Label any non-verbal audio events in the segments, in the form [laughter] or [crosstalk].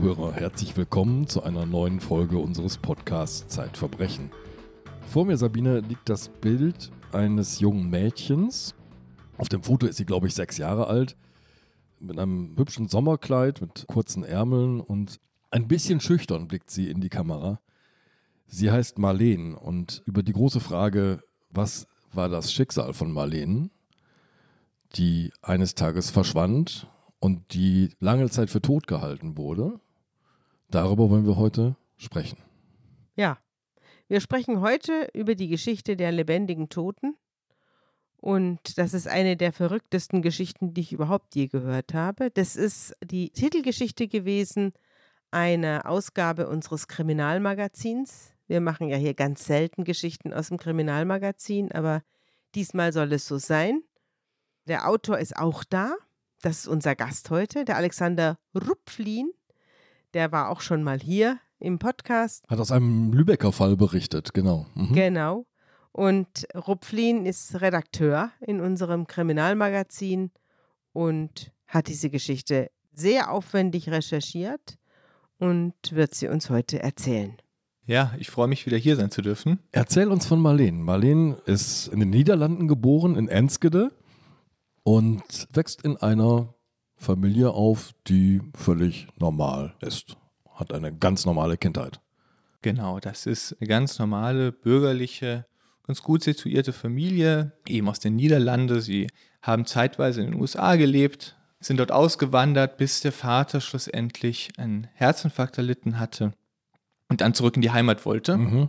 Zuhörer, herzlich willkommen zu einer neuen Folge unseres Podcasts Zeitverbrechen. Vor mir, Sabine, liegt das Bild eines jungen Mädchens. Auf dem Foto ist sie, glaube ich, sechs Jahre alt, mit einem hübschen Sommerkleid, mit kurzen Ärmeln und ein bisschen schüchtern blickt sie in die Kamera. Sie heißt Marleen und über die große Frage, was war das Schicksal von Marleen, die eines Tages verschwand und die lange Zeit für tot gehalten wurde. Darüber wollen wir heute sprechen. Ja, wir sprechen heute über die Geschichte der lebendigen Toten. Und das ist eine der verrücktesten Geschichten, die ich überhaupt je gehört habe. Das ist die Titelgeschichte gewesen einer Ausgabe unseres Kriminalmagazins. Wir machen ja hier ganz selten Geschichten aus dem Kriminalmagazin, aber diesmal soll es so sein. Der Autor ist auch da. Das ist unser Gast heute, der Alexander Rupflin. Der war auch schon mal hier im Podcast. Hat aus einem Lübecker Fall berichtet, genau. Mhm. Genau. Und Rupflin ist Redakteur in unserem Kriminalmagazin und hat diese Geschichte sehr aufwendig recherchiert und wird sie uns heute erzählen. Ja, ich freue mich wieder hier sein zu dürfen. Erzähl uns von Marleen. Marleen ist in den Niederlanden geboren, in Enskede und wächst in einer Familie auf, die völlig normal ist. Hat eine ganz normale Kindheit. Genau, das ist eine ganz normale, bürgerliche, ganz gut situierte Familie, eben aus den Niederlanden. Sie haben zeitweise in den USA gelebt, sind dort ausgewandert, bis der Vater schlussendlich einen Herzinfarkt erlitten hatte und dann zurück in die Heimat wollte. Mhm.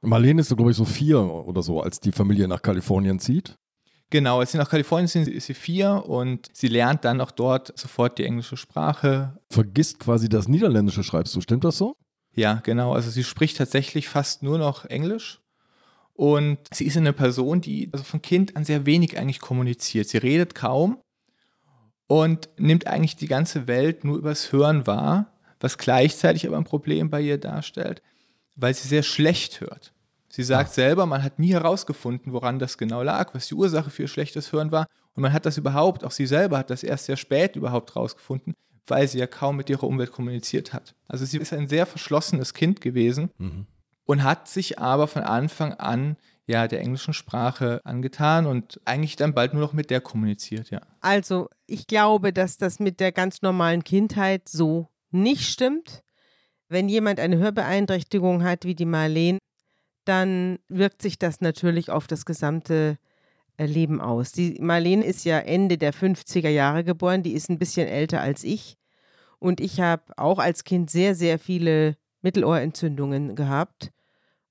Marlene ist, glaube ich, so vier oder so, als die Familie nach Kalifornien zieht. Genau, als sie nach Kalifornien sind, ist sie vier und sie lernt dann auch dort sofort die englische Sprache. Vergisst quasi das Niederländische, schreibst du, stimmt das so? Ja, genau. Also sie spricht tatsächlich fast nur noch Englisch. Und sie ist eine Person, die also von Kind an sehr wenig eigentlich kommuniziert. Sie redet kaum und nimmt eigentlich die ganze Welt nur übers Hören wahr, was gleichzeitig aber ein Problem bei ihr darstellt, weil sie sehr schlecht hört. Sie sagt selber, man hat nie herausgefunden, woran das genau lag, was die Ursache für ihr schlechtes Hören war. Und man hat das überhaupt, auch sie selber hat das erst sehr spät überhaupt herausgefunden, weil sie ja kaum mit ihrer Umwelt kommuniziert hat. Also sie ist ein sehr verschlossenes Kind gewesen mhm. und hat sich aber von Anfang an ja der englischen Sprache angetan und eigentlich dann bald nur noch mit der kommuniziert, ja. Also ich glaube, dass das mit der ganz normalen Kindheit so nicht stimmt. Wenn jemand eine Hörbeeinträchtigung hat wie die Marleen, dann wirkt sich das natürlich auf das gesamte äh, Leben aus. Die Marlene ist ja Ende der 50er Jahre geboren, die ist ein bisschen älter als ich. Und ich habe auch als Kind sehr, sehr viele Mittelohrentzündungen gehabt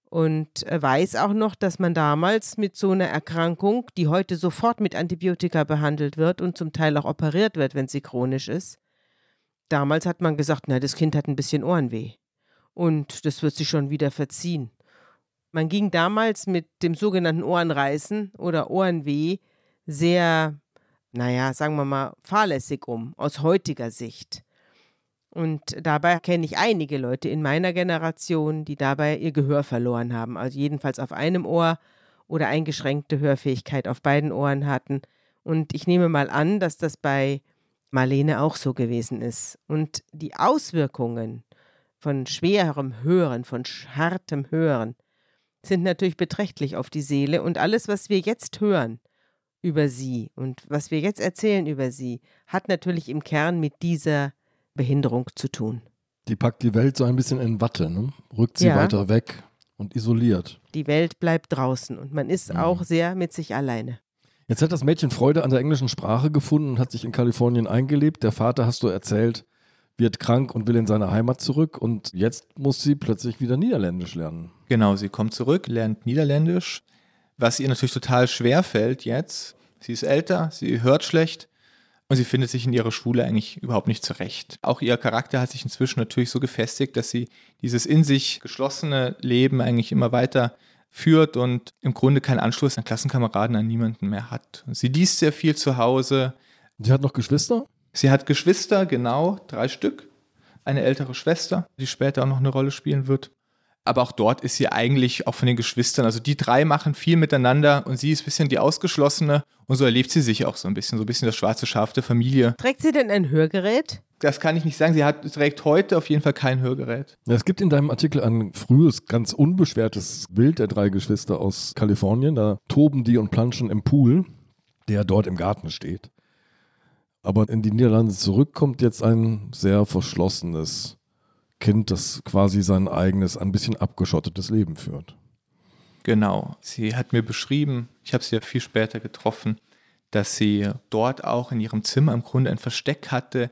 und äh, weiß auch noch, dass man damals mit so einer Erkrankung, die heute sofort mit Antibiotika behandelt wird und zum Teil auch operiert wird, wenn sie chronisch ist, damals hat man gesagt, na, das Kind hat ein bisschen Ohrenweh und das wird sich schon wieder verziehen. Man ging damals mit dem sogenannten Ohrenreißen oder Ohrenweh sehr, naja, sagen wir mal, fahrlässig um, aus heutiger Sicht. Und dabei kenne ich einige Leute in meiner Generation, die dabei ihr Gehör verloren haben, also jedenfalls auf einem Ohr oder eingeschränkte Hörfähigkeit auf beiden Ohren hatten. Und ich nehme mal an, dass das bei Marlene auch so gewesen ist. Und die Auswirkungen von schwerem Hören, von hartem Hören, sind natürlich beträchtlich auf die Seele und alles, was wir jetzt hören über sie und was wir jetzt erzählen über sie, hat natürlich im Kern mit dieser Behinderung zu tun. Die packt die Welt so ein bisschen in Watte, ne? rückt sie ja. weiter weg und isoliert. Die Welt bleibt draußen und man ist mhm. auch sehr mit sich alleine. Jetzt hat das Mädchen Freude an der englischen Sprache gefunden und hat sich in Kalifornien eingelebt. Der Vater, hast du erzählt, wird krank und will in seine Heimat zurück und jetzt muss sie plötzlich wieder Niederländisch lernen. Genau, sie kommt zurück, lernt Niederländisch, was ihr natürlich total schwer fällt jetzt. Sie ist älter, sie hört schlecht und sie findet sich in ihrer Schule eigentlich überhaupt nicht zurecht. Auch ihr Charakter hat sich inzwischen natürlich so gefestigt, dass sie dieses in sich geschlossene Leben eigentlich immer weiter führt und im Grunde keinen Anschluss an Klassenkameraden, an niemanden mehr hat. Sie liest sehr viel zu Hause. Sie hat noch Geschwister? Sie hat Geschwister, genau, drei Stück. Eine ältere Schwester, die später auch noch eine Rolle spielen wird. Aber auch dort ist sie eigentlich auch von den Geschwistern, also die drei machen viel miteinander und sie ist ein bisschen die Ausgeschlossene und so erlebt sie sich auch so ein bisschen, so ein bisschen das schwarze Schaf der Familie. Trägt sie denn ein Hörgerät? Das kann ich nicht sagen. Sie hat, trägt heute auf jeden Fall kein Hörgerät. Es gibt in deinem Artikel ein frühes, ganz unbeschwertes Bild der drei Geschwister aus Kalifornien. Da toben die und planschen im Pool, der dort im Garten steht. Aber in die Niederlande zurückkommt jetzt ein sehr verschlossenes Kind, das quasi sein eigenes, ein bisschen abgeschottetes Leben führt. Genau. Sie hat mir beschrieben, ich habe sie ja viel später getroffen, dass sie dort auch in ihrem Zimmer im Grunde ein Versteck hatte,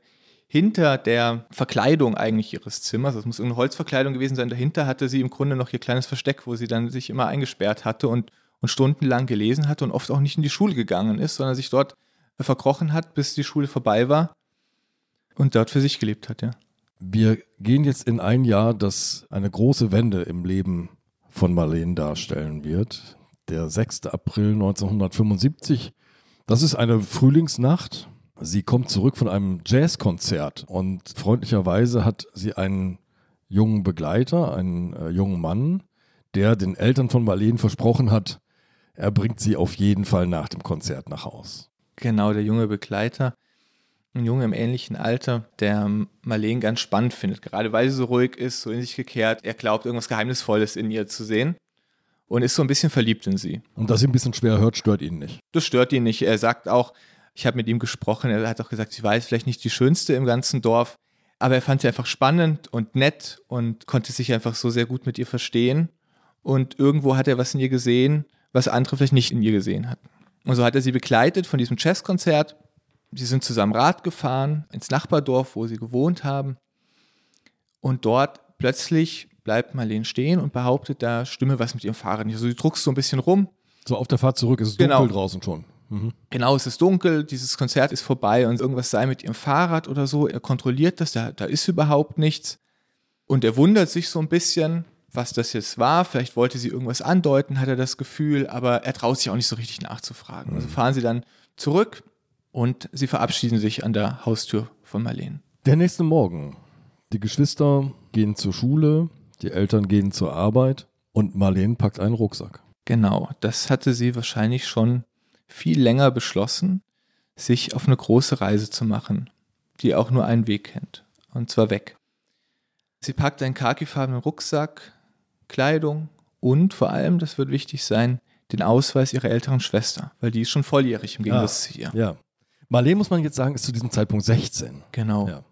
hinter der Verkleidung eigentlich ihres Zimmers, das muss eine Holzverkleidung gewesen sein, dahinter hatte sie im Grunde noch ihr kleines Versteck, wo sie dann sich immer eingesperrt hatte und, und stundenlang gelesen hatte und oft auch nicht in die Schule gegangen ist, sondern sich dort verkrochen hat, bis die Schule vorbei war und dort für sich gelebt hat, ja. Wir gehen jetzt in ein Jahr, das eine große Wende im Leben von Marlene darstellen wird. Der 6. April 1975. Das ist eine Frühlingsnacht. Sie kommt zurück von einem Jazzkonzert und freundlicherweise hat sie einen jungen Begleiter, einen äh, jungen Mann, der den Eltern von Marlene versprochen hat, er bringt sie auf jeden Fall nach dem Konzert nach Haus. Genau, der junge Begleiter ein Junge im ähnlichen Alter, der Marlene ganz spannend findet, gerade weil sie so ruhig ist, so in sich gekehrt. Er glaubt, irgendwas Geheimnisvolles in ihr zu sehen und ist so ein bisschen verliebt in sie. Und dass sie ein bisschen schwer hört, stört ihn nicht. Das stört ihn nicht. Er sagt auch, ich habe mit ihm gesprochen, er hat auch gesagt, sie war jetzt vielleicht nicht die schönste im ganzen Dorf, aber er fand sie einfach spannend und nett und konnte sich einfach so sehr gut mit ihr verstehen. Und irgendwo hat er was in ihr gesehen, was andere vielleicht nicht in ihr gesehen hatten. Und so hat er sie begleitet von diesem Jazzkonzert Sie sind zusammen Rad gefahren ins Nachbardorf, wo sie gewohnt haben. Und dort plötzlich bleibt Marlene stehen und behauptet, da stimme was mit ihrem Fahrrad nicht. Also sie druckst so ein bisschen rum. So auf der Fahrt zurück ist es Genau. dunkel draußen schon. Mhm. Genau, es ist dunkel, dieses Konzert ist vorbei und irgendwas sei mit ihrem Fahrrad oder so. Er kontrolliert das, da, da ist überhaupt nichts. Und er wundert sich so ein bisschen, was das jetzt war. Vielleicht wollte sie irgendwas andeuten, hat er das Gefühl, aber er traut sich auch nicht so richtig nachzufragen. Also fahren sie dann zurück und sie verabschieden sich an der Haustür von Marlene. Der nächste Morgen. Die Geschwister gehen zur Schule, die Eltern gehen zur Arbeit und Marlene packt einen Rucksack. Genau, das hatte sie wahrscheinlich schon viel länger beschlossen, sich auf eine große Reise zu machen, die auch nur einen Weg kennt, und zwar weg. Sie packt einen khakifarbenen Rucksack, Kleidung und vor allem, das wird wichtig sein, den Ausweis ihrer älteren Schwester, weil die ist schon volljährig im Gegensatz zu ihr. Ja. Marlene, muss man jetzt sagen, ist zu diesem Zeitpunkt 16. Genau. Ja.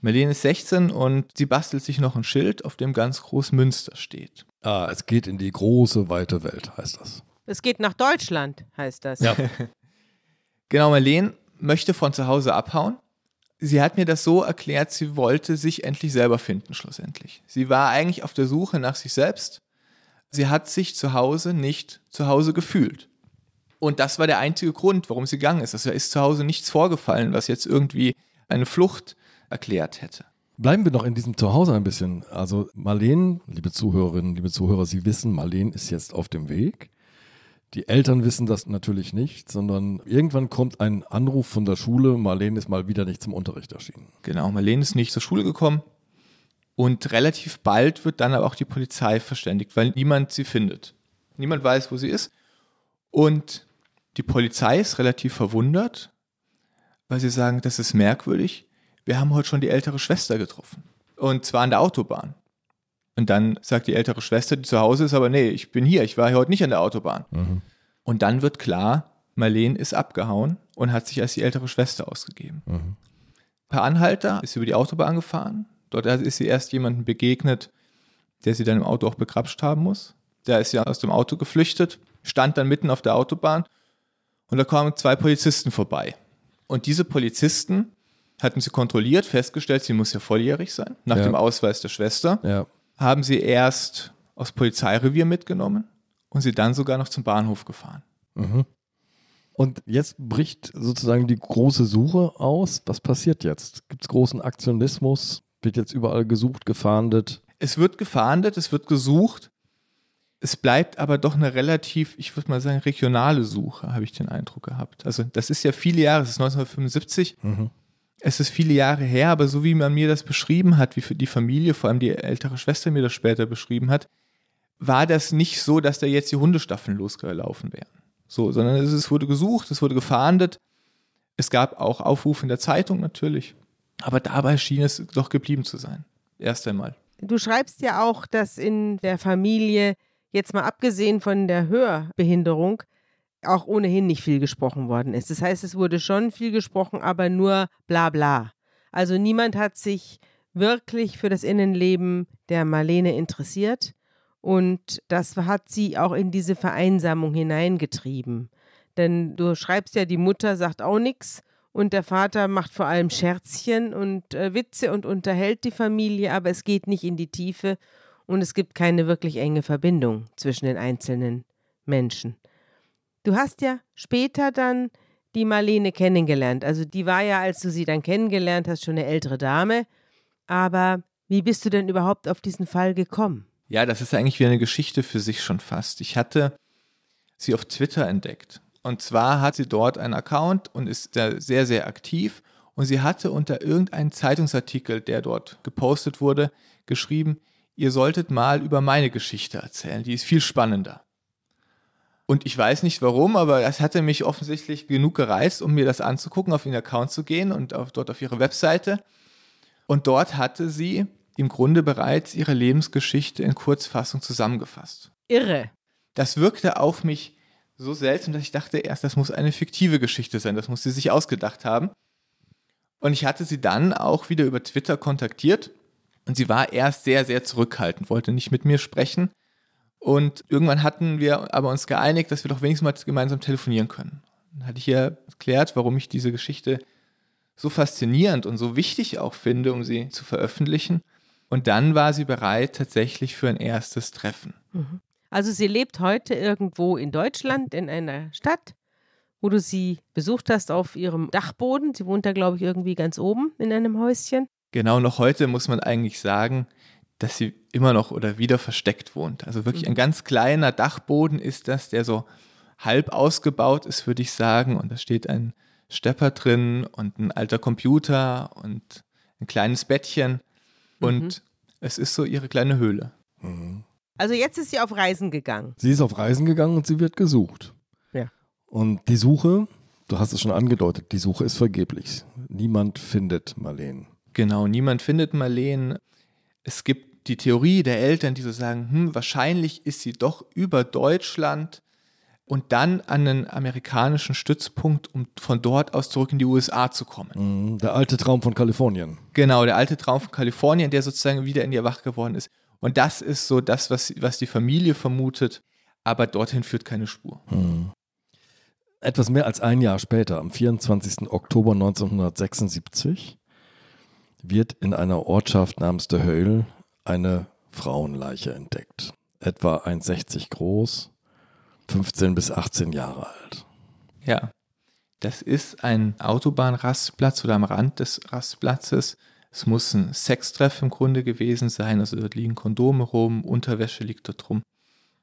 Marlene ist 16 und sie bastelt sich noch ein Schild, auf dem ganz groß Münster steht. Ah, es geht in die große, weite Welt, heißt das. Es geht nach Deutschland, heißt das. Ja. [laughs] Genau, Marlene möchte von zu Hause abhauen. Sie hat mir das so erklärt, sie wollte sich endlich selber finden, schlussendlich. Sie war eigentlich auf der Suche nach sich selbst. Sie hat sich zu Hause nicht zu Hause gefühlt. Und das war der einzige Grund, warum sie gegangen ist. Also ist zu Hause nichts vorgefallen, was jetzt irgendwie eine Flucht erklärt hätte. Bleiben wir noch in diesem Zuhause ein bisschen. Also Marlene, liebe Zuhörerinnen, liebe Zuhörer, Sie wissen, Marlene ist jetzt auf dem Weg. Die Eltern wissen das natürlich nicht, sondern irgendwann kommt ein Anruf von der Schule, Marlene ist mal wieder nicht zum Unterricht erschienen. Genau, Marlene ist nicht zur Schule gekommen. Und relativ bald wird dann aber auch die Polizei verständigt, weil niemand sie findet. Niemand weiß, wo sie ist. Und die Polizei ist relativ verwundert, weil sie sagen, das ist merkwürdig. Wir haben heute schon die ältere Schwester getroffen. Und zwar an der Autobahn. Und dann sagt die ältere Schwester, die zu Hause ist, aber nee, ich bin hier, ich war hier heute nicht an der Autobahn. Und dann wird klar, Marlene ist abgehauen und hat sich als die ältere Schwester ausgegeben. Per Anhalter ist sie über die Autobahn gefahren. Dort ist sie erst jemandem begegnet, der sie dann im Auto auch begrapscht haben muss. Der ist ja aus dem Auto geflüchtet, stand dann mitten auf der Autobahn und da kamen zwei Polizisten vorbei. Und diese Polizisten hatten sie kontrolliert, festgestellt, sie muss ja volljährig sein, nach Ja. dem Ausweis der Schwester, Ja. Haben sie erst aufs Polizeirevier mitgenommen und sie dann sogar noch zum Bahnhof gefahren. Und jetzt bricht sozusagen die große Suche aus. Was passiert jetzt? Gibt es großen Aktionismus? Wird jetzt überall gesucht, gefahndet? Es wird gefahndet, es wird gesucht. Es bleibt aber doch eine relativ, ich würde mal sagen, regionale Suche, habe ich den Eindruck gehabt. Also das ist ja viele Jahre, es ist 1975. Es ist viele Jahre her, aber so wie man mir das beschrieben hat, wie für die Familie, vor allem die ältere Schwester mir das später beschrieben hat, war das nicht so, dass da jetzt die Hundestaffeln losgelaufen wären. So, sondern es, es wurde gesucht, es wurde gefahndet. Es gab auch Aufrufe in der Zeitung natürlich. Aber dabei schien es doch geblieben zu sein. Erst einmal. Du schreibst ja auch, dass in der Familie, jetzt mal abgesehen von der Hörbehinderung, auch ohnehin nicht viel gesprochen worden ist. Das heißt, es wurde schon viel gesprochen, aber nur bla bla. Also niemand hat sich wirklich für das Innenleben der Marlene interessiert. Und das hat sie auch in diese Vereinsamung hineingetrieben. Denn du schreibst ja, die Mutter sagt auch nichts und der Vater macht vor allem Scherzchen und äh, Witze und unterhält die Familie, aber es geht nicht in die Tiefe und es gibt keine wirklich enge Verbindung zwischen den einzelnen Menschen. Du hast ja später dann die Marlene kennengelernt. Also die war ja, als du sie dann kennengelernt hast, schon eine ältere Dame. Aber wie bist du denn überhaupt auf diesen Fall gekommen? Ja, das ist eigentlich wie eine Geschichte für sich schon fast. Ich hatte sie auf Twitter entdeckt und zwar hat sie dort einen Account und ist da sehr, sehr aktiv. Und sie hatte unter irgendeinem Zeitungsartikel, der dort gepostet wurde, geschrieben, ihr solltet mal über meine Geschichte erzählen, die ist viel spannender. Und ich weiß nicht warum, aber es hatte mich offensichtlich genug gereizt, um mir das anzugucken, auf ihren Account zu gehen und auf, dort auf ihre Webseite. Und dort hatte sie im Grunde bereits ihre Lebensgeschichte in Kurzfassung zusammengefasst. Irre. Das wirkte auf mich so seltsam, dass ich dachte erst, das muss eine fiktive Geschichte sein, das muss sie sich ausgedacht haben. Und ich hatte sie dann auch wieder über Twitter kontaktiert und sie war erst sehr, sehr zurückhaltend, wollte nicht mit mir sprechen. Und irgendwann hatten wir aber uns geeinigt, dass wir doch wenigstens mal gemeinsam telefonieren können. Dann hatte ich ihr erklärt, warum ich diese Geschichte so faszinierend und so wichtig auch finde, um sie zu veröffentlichen. Und dann war sie bereit tatsächlich für ein erstes Treffen. Mhm. Also sie lebt heute irgendwo in Deutschland, in einer Stadt, wo du sie besucht hast auf ihrem Dachboden. Sie wohnt da, glaube ich, irgendwie ganz oben in einem Häuschen. Genau, noch heute muss man eigentlich sagen, dass sie immer noch oder wieder versteckt wohnt. Also wirklich mhm. ein ganz kleiner Dachboden ist das, der so halb ausgebaut ist, würde ich sagen. Und da steht ein Stepper drin und ein alter Computer und ein kleines Bettchen. Und mhm. es ist so ihre kleine Höhle. Mhm. Also jetzt ist sie auf Reisen gegangen. Sie ist auf Reisen gegangen und sie wird gesucht. Ja. Und die Suche, du hast es schon angedeutet, die Suche ist vergeblich. Niemand findet Marleen. Genau, niemand findet Marleen. Es gibt die Theorie der Eltern, die so sagen, hm, wahrscheinlich ist sie doch über Deutschland und dann an einen amerikanischen Stützpunkt, um von dort aus zurück in die USA zu kommen. Mhm, der alte Traum von Kalifornien. Genau, der alte Traum von Kalifornien, der sozusagen wieder in ihr wach geworden ist. Und das ist so das, was, was die Familie vermutet, aber dorthin führt keine Spur. Hm. Etwas mehr als ein Jahr später, am 24. Oktober 1976, wird in einer Ortschaft namens De Heul eine Frauenleiche entdeckt. Etwa 1,60 groß, 15 bis 18 Jahre alt. Ja, das ist ein Autobahnrastplatz oder am Rand des Rastplatzes es muss ein Sextreff im Grunde gewesen sein, also dort liegen Kondome rum, Unterwäsche liegt dort rum.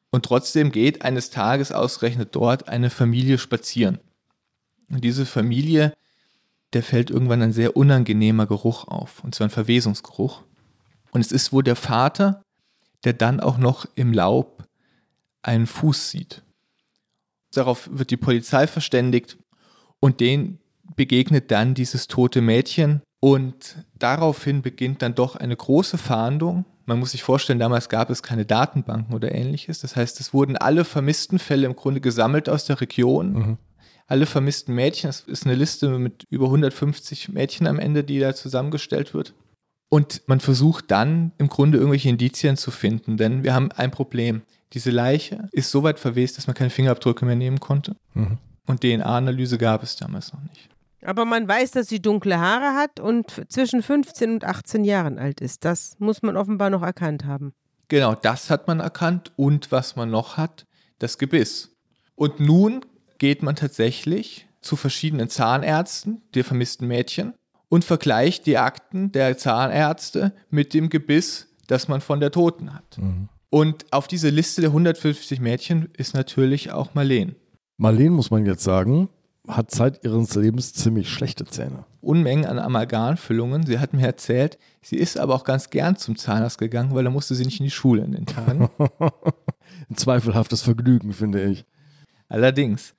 Und trotzdem geht eines Tages ausgerechnet dort eine Familie spazieren. Und diese Familie, der fällt irgendwann ein sehr unangenehmer Geruch auf, und zwar ein Verwesungsgeruch. Und es ist wohl der Vater, der dann auch noch im Laub einen Fuß sieht. Darauf wird die Polizei verständigt und denen begegnet dann dieses tote Mädchen, und daraufhin beginnt dann doch eine große Fahndung. Man muss sich vorstellen, damals gab es keine Datenbanken oder ähnliches. Das heißt, es wurden alle vermissten Fälle im Grunde gesammelt aus der Region. Mhm. Alle vermissten Mädchen. Das ist eine Liste mit über 150 Mädchen am Ende, die da zusammengestellt wird. Und man versucht dann im Grunde irgendwelche Indizien zu finden, denn wir haben ein Problem. Diese Leiche ist so weit verwest, dass man keine Fingerabdrücke mehr nehmen konnte. Mhm. Und DNA-Analyse gab es damals noch nicht. Aber man weiß, dass sie dunkle Haare hat und zwischen 15 und 18 Jahren alt ist. Das muss man offenbar noch erkannt haben. Genau, das hat man erkannt. Und was man noch hat, das Gebiss. Und nun geht man tatsächlich zu verschiedenen Zahnärzten der vermissten Mädchen und vergleicht die Akten der Zahnärzte mit dem Gebiss, das man von der Toten hat. Mhm. Und auf diese Liste der 150 Mädchen ist natürlich auch Marleen. Marleen, muss man jetzt sagen, hat Zeit ihres Lebens ziemlich schlechte Zähne. Unmengen an Amalgamfüllungen. Sie hat mir erzählt, sie ist aber auch ganz gern zum Zahnarzt gegangen, weil da musste sie nicht in die Schule in den Tagen. [laughs] Ein zweifelhaftes Vergnügen, finde ich. Allerdings.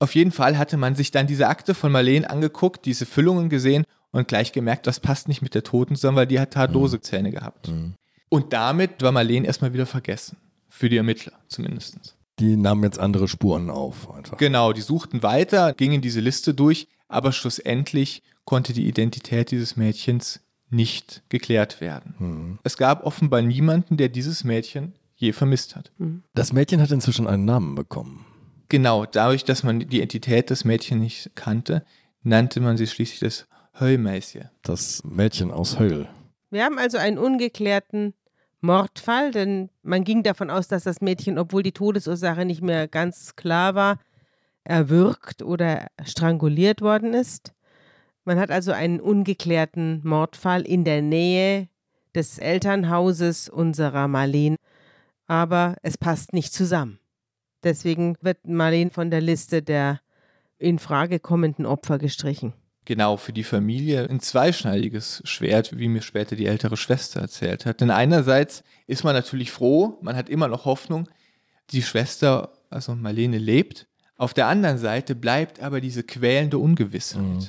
Auf jeden Fall hatte man sich dann diese Akte von Marleen angeguckt, diese Füllungen gesehen und gleich gemerkt, das passt nicht mit der Toten zusammen, weil die hat tatlose Zähne gehabt. Mhm. Und damit war Marlene erstmal wieder vergessen. Für die Ermittler zumindest. Die nahmen jetzt andere Spuren auf, einfach. Genau, die suchten weiter, gingen diese Liste durch, aber schlussendlich konnte die Identität dieses Mädchens nicht geklärt werden. Mhm. Es gab offenbar niemanden, der dieses Mädchen je vermisst hat. Das Mädchen hat inzwischen einen Namen bekommen. Genau, dadurch, dass man die Identität des Mädchens nicht kannte, nannte man sie schließlich das Heumäßchen. Das Mädchen aus Höll. Wir haben also einen ungeklärten Mordfall, denn man ging davon aus, dass das Mädchen, obwohl die Todesursache nicht mehr ganz klar war, erwürgt oder stranguliert worden ist. Man hat also einen ungeklärten Mordfall in der Nähe des Elternhauses unserer Marleen, aber es passt nicht zusammen. Deswegen wird Marleen von der Liste der in Frage kommenden Opfer gestrichen. Genau, für die Familie ein zweischneidiges Schwert, wie mir später die ältere Schwester erzählt hat. Denn einerseits ist man natürlich froh, man hat immer noch Hoffnung, die Schwester, also Marlene, lebt. Auf der anderen Seite bleibt aber diese quälende Ungewissheit. Mhm.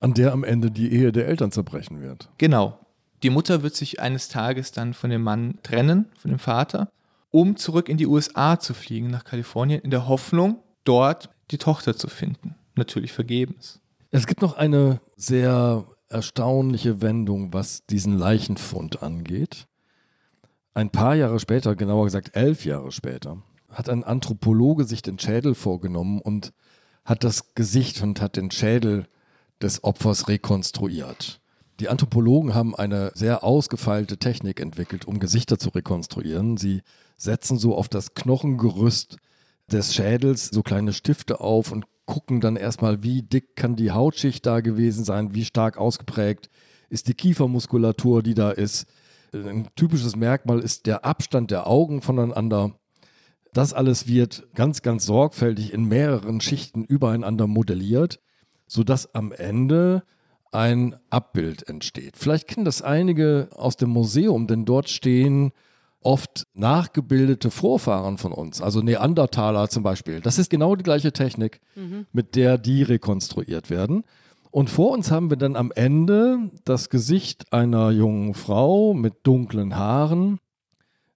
An der am Ende die Ehe der Eltern zerbrechen wird. Genau. Die Mutter wird sich eines Tages dann von dem Mann trennen, von dem Vater, um zurück in die USA zu fliegen, nach Kalifornien, in der Hoffnung, dort die Tochter zu finden. Natürlich vergebens. Es gibt noch eine sehr erstaunliche Wendung, was diesen Leichenfund angeht. Ein paar Jahre später, genauer gesagt elf Jahre später, hat ein Anthropologe sich den Schädel vorgenommen und hat das Gesicht und hat den Schädel des Opfers rekonstruiert. Die Anthropologen haben eine sehr ausgefeilte Technik entwickelt, um Gesichter zu rekonstruieren. Sie setzen so auf das Knochengerüst des Schädels so kleine Stifte auf und gucken dann erstmal, wie dick kann die Hautschicht da gewesen sein, wie stark ausgeprägt ist die Kiefermuskulatur, die da ist. Ein typisches Merkmal ist der Abstand der Augen voneinander. Das alles wird ganz, ganz sorgfältig in mehreren Schichten übereinander modelliert, sodass am Ende ein Abbild entsteht. Vielleicht kennen das einige aus dem Museum, denn dort stehen oft nachgebildete Vorfahren von uns, also Neandertaler zum Beispiel. Das ist genau die gleiche Technik, mit der die rekonstruiert werden. Und vor uns haben wir dann am Ende das Gesicht einer jungen Frau mit dunklen Haaren,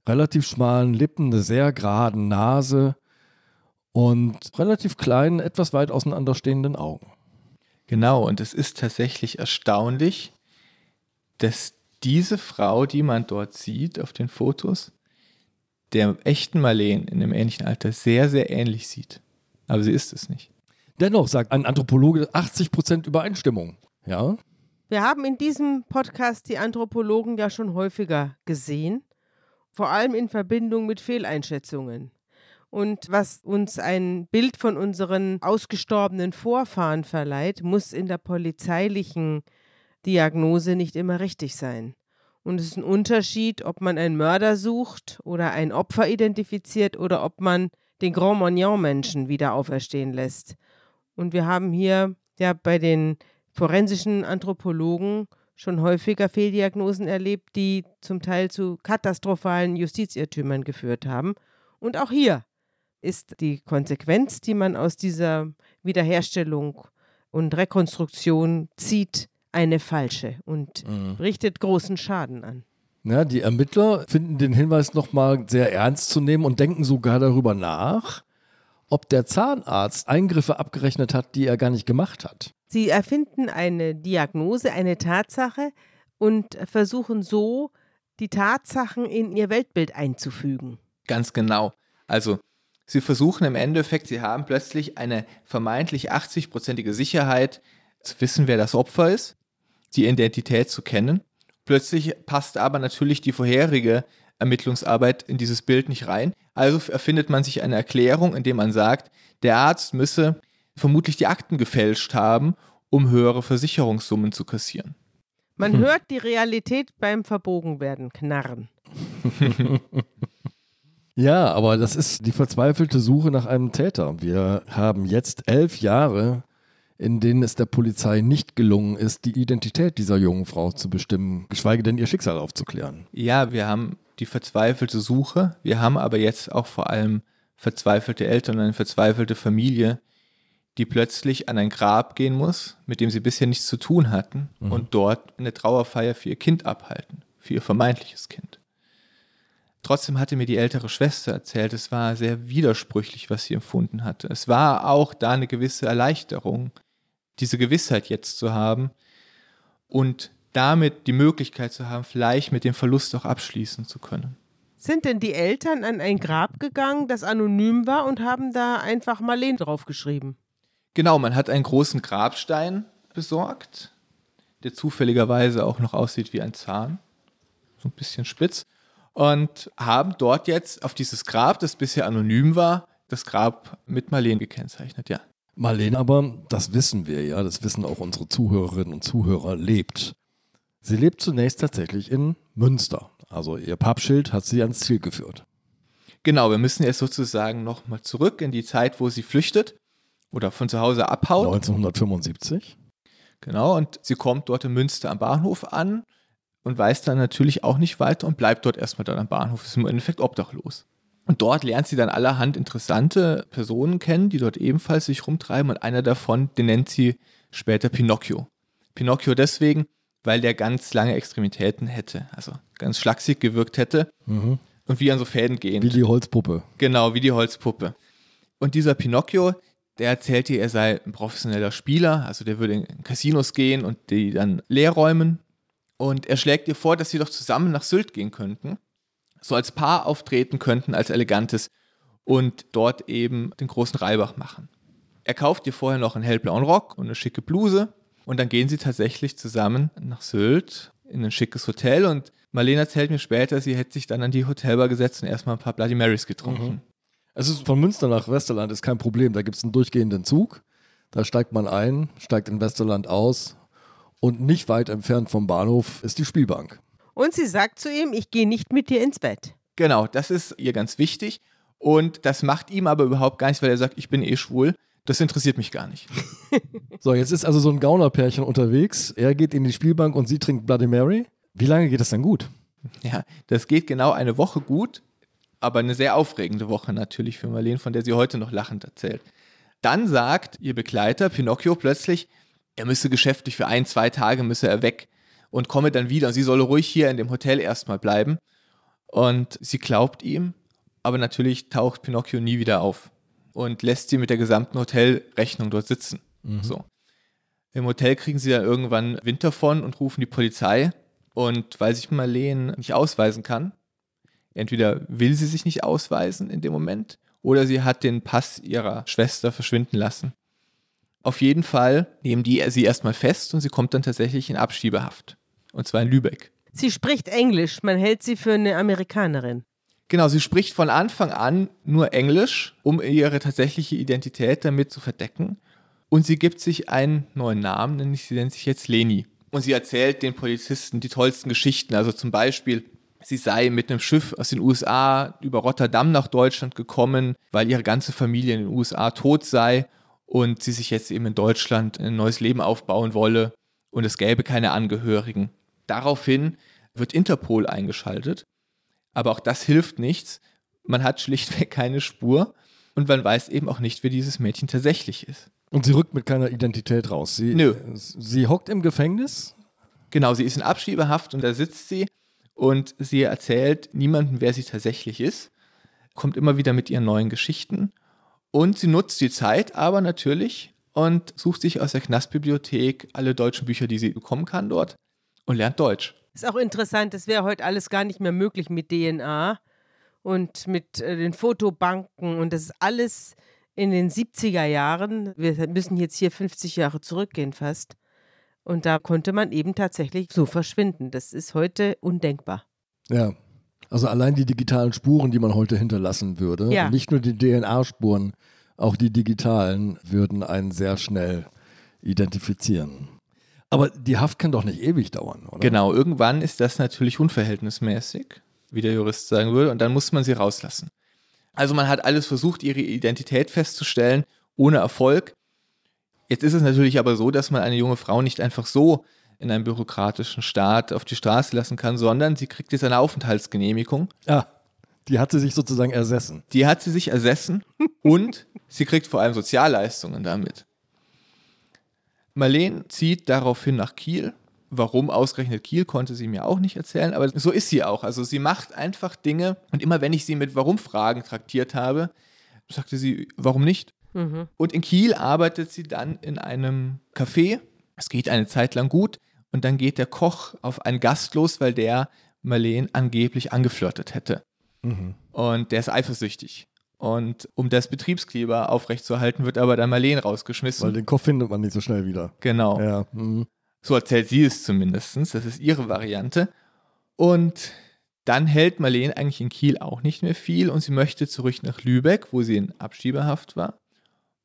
relativ schmalen Lippen, eine sehr geraden Nase und relativ kleinen, etwas weit auseinanderstehenden Augen. Genau, und es ist tatsächlich erstaunlich, dass diese Frau, die man dort sieht auf den Fotos, der echten Marleen in einem ähnlichen Alter sehr, sehr ähnlich sieht. Aber sie ist es nicht. Dennoch sagt ein Anthropologe 80% Übereinstimmung. Ja, Wir haben in diesem Podcast die Anthropologen ja schon häufiger gesehen, vor allem in Verbindung mit Fehleinschätzungen. Und was uns ein Bild von unseren ausgestorbenen Vorfahren verleiht, muss in der polizeilichen Diagnose nicht immer richtig sein. Und es ist ein Unterschied, ob man einen Mörder sucht oder ein Opfer identifiziert oder ob man den Grand Magnon-Menschen wieder auferstehen lässt. Und wir haben hier ja bei den forensischen Anthropologen schon häufiger Fehldiagnosen erlebt, die zum Teil zu katastrophalen Justizirrtümern geführt haben. Und auch hier ist die Konsequenz, die man aus dieser Wiederherstellung und Rekonstruktion zieht, eine falsche und richtet großen Schaden an. Ja, die Ermittler finden den Hinweis nochmal sehr ernst zu nehmen und denken sogar darüber nach, ob der Zahnarzt Eingriffe abgerechnet hat, die er gar nicht gemacht hat. Sie erfinden eine Diagnose, eine Tatsache und versuchen so, die Tatsachen in ihr Weltbild einzufügen. Ganz genau. Also, sie versuchen im Endeffekt, sie haben plötzlich eine vermeintlich 80-prozentige Sicherheit zu wissen, wer das Opfer ist, die Identität zu kennen. Plötzlich passt aber natürlich die vorherige Ermittlungsarbeit in dieses Bild nicht rein. Also erfindet man sich eine Erklärung, indem man sagt, der Arzt müsse vermutlich die Akten gefälscht haben, um höhere Versicherungssummen zu kassieren. Man hört die Realität beim Verbogenwerden knarren. [laughs] Ja, aber das ist die verzweifelte Suche nach einem Täter. Wir haben jetzt elf Jahre, in denen es der Polizei nicht gelungen ist, die Identität dieser jungen Frau zu bestimmen, geschweige denn ihr Schicksal aufzuklären. Ja, wir haben die verzweifelte Suche, wir haben aber jetzt auch vor allem verzweifelte Eltern und eine verzweifelte Familie, die plötzlich an ein Grab gehen muss, mit dem sie bisher nichts zu tun hatten Mhm. und dort eine Trauerfeier für ihr Kind abhalten, für ihr vermeintliches Kind. Trotzdem hatte mir die ältere Schwester erzählt, es war sehr widersprüchlich, was sie empfunden hatte. Es war auch da eine gewisse Erleichterung, diese Gewissheit jetzt zu haben und damit die Möglichkeit zu haben, vielleicht mit dem Verlust auch abschließen zu können. Sind denn die Eltern an ein Grab gegangen, das anonym war und haben da einfach Marleen draufgeschrieben? Genau, man hat einen großen Grabstein besorgt, der zufälligerweise auch noch aussieht wie ein Zahn, so ein bisschen spitz, und haben dort jetzt auf dieses Grab, das bisher anonym war, das Grab mit Marleen gekennzeichnet, ja. Marlene aber, das wissen wir ja, das wissen auch unsere Zuhörerinnen und Zuhörer, lebt. Sie lebt zunächst tatsächlich in Münster. Also ihr Pappschild hat sie ans Ziel geführt. Genau, wir müssen jetzt sozusagen nochmal zurück in die Zeit, wo sie flüchtet oder von zu Hause abhaut. 1975. Genau, und sie kommt dort in Münster am Bahnhof an und weiß dann natürlich auch nicht weiter und bleibt dort erstmal dann am Bahnhof, ist im Endeffekt obdachlos. Und dort lernt sie dann allerhand interessante Personen kennen, die dort ebenfalls sich rumtreiben und einer davon, den nennt sie später Pinocchio. Pinocchio deswegen, weil der ganz lange Extremitäten hätte, also ganz schlaksig gewirkt hätte Mhm. und wie an so Fäden gehend. Wie die Holzpuppe. Genau, wie die Holzpuppe. Und dieser Pinocchio, der erzählt ihr, er sei ein professioneller Spieler, also der würde in Casinos gehen und die dann leer räumen. Und er schlägt ihr vor, dass sie doch zusammen nach Sylt gehen könnten, so als Paar auftreten könnten, als elegantes und dort eben den großen Reibach machen. Er kauft ihr vorher noch einen hellblauen Rock und eine schicke Bluse und dann gehen sie tatsächlich zusammen nach Sylt in ein schickes Hotel und Marlene erzählt mir später, sie hätte sich dann an die Hotelbar gesetzt und erstmal ein paar Bloody Marys getrunken. Es ist von Münster nach Westerland ist kein Problem. Da gibt es einen durchgehenden Zug. Da steigt man ein, steigt in Westerland aus und nicht weit entfernt vom Bahnhof ist die Spielbank. Und sie sagt zu ihm, ich gehe nicht mit dir ins Bett. Genau, das ist ihr ganz wichtig. Und das macht ihm aber überhaupt gar nichts, weil er sagt, ich bin eh schwul. Das interessiert mich gar nicht. [laughs] So, jetzt ist also so ein Gaunerpärchen unterwegs. Er geht in die Spielbank und sie trinkt Bloody Mary. Wie lange geht das dann gut? Ja, das geht genau eine Woche gut, aber eine sehr aufregende Woche natürlich für Marlene, von der sie heute noch lachend erzählt. Dann sagt ihr Begleiter Pinocchio plötzlich, er müsse geschäftlich für ein, zwei Tage müsse er weg und komme dann wieder und sie solle ruhig hier in dem Hotel erstmal bleiben. Und sie glaubt ihm, aber natürlich taucht Pinocchio nie wieder auf und lässt sie mit der gesamten Hotelrechnung dort sitzen. So. Im Hotel kriegen sie dann irgendwann Wind davon und rufen die Polizei. Und weil sich Marlene nicht ausweisen kann, entweder will sie sich nicht ausweisen in dem Moment oder sie hat den Pass ihrer Schwester verschwinden lassen. Auf jeden Fall nehmen die sie erstmal fest und sie kommt dann tatsächlich in Abschiebehaft. Und zwar in Lübeck. Sie spricht Englisch, man hält sie für eine Amerikanerin. Genau, sie spricht von Anfang an nur Englisch, um ihre tatsächliche Identität damit zu verdecken. Und sie gibt sich einen neuen Namen, nämlich sie nennt sich jetzt Leni. Und sie erzählt den Polizisten die tollsten Geschichten. Also zum Beispiel, sie sei mit einem Schiff aus den USA über Rotterdam nach Deutschland gekommen, weil ihre ganze Familie in den USA tot sei und sie sich jetzt eben in Deutschland ein neues Leben aufbauen wolle und es gäbe keine Angehörigen. Daraufhin wird Interpol eingeschaltet, aber auch das hilft nichts. Man hat schlichtweg keine Spur und man weiß eben auch nicht, wer dieses Mädchen tatsächlich ist. Und sie rückt mit keiner Identität raus. Sie, Nö. sie hockt im Gefängnis. Genau, sie ist in Abschiebehaft und da sitzt sie und sie erzählt niemandem, wer sie tatsächlich ist, kommt immer wieder mit ihren neuen Geschichten und sie nutzt die Zeit aber natürlich und sucht sich aus der Knastbibliothek alle deutschen Bücher, die sie bekommen kann dort und lernt Deutsch. Ist auch interessant, das wäre heute alles gar nicht mehr möglich mit DNA und mit äh, den Fotobanken und das ist alles in den 70er Jahren. Wir müssen jetzt hier 50 Jahre zurückgehen fast. Und da konnte man eben tatsächlich so verschwinden. Das ist heute undenkbar. Ja. Also allein die digitalen Spuren, die man heute hinterlassen würde, Ja. nicht nur die DNA-Spuren, auch die digitalen würden einen sehr schnell identifizieren. Aber die Haft kann doch nicht ewig dauern, oder? Genau, irgendwann ist das natürlich unverhältnismäßig, wie der Jurist sagen würde, und dann muss man sie rauslassen. Also man hat alles versucht, ihre Identität festzustellen, ohne Erfolg. Jetzt ist es natürlich aber so, dass man eine junge Frau nicht einfach so in einem bürokratischen Staat auf die Straße lassen kann, sondern sie kriegt jetzt eine Aufenthaltsgenehmigung. Ah, Die hat sie sich sozusagen ersessen. Die hat sie sich ersessen und sie kriegt vor allem Sozialleistungen damit. Marleen zieht daraufhin nach Kiel. Warum ausgerechnet Kiel, konnte sie mir auch nicht erzählen, aber so ist sie auch. Also sie macht einfach Dinge und immer wenn ich sie mit Warum-Fragen traktiert habe, sagte sie, warum nicht? Mhm. Und in Kiel arbeitet sie dann in einem Café. Es geht eine Zeit lang gut und dann geht der Koch auf einen Gast los, weil der Marleen angeblich angeflirtet hätte. Mhm. Und der ist eifersüchtig. Und um das Betriebsklima aufrechtzuerhalten, wird aber dann Marleen rausgeschmissen. Weil den Kopf findet man nicht so schnell wieder. Genau. Ja. Mhm. So erzählt sie es zumindest. Das ist ihre Variante. Und dann hält Marleen eigentlich in Kiel auch nicht mehr viel und sie möchte zurück nach Lübeck, wo sie in Abschiebehaft war,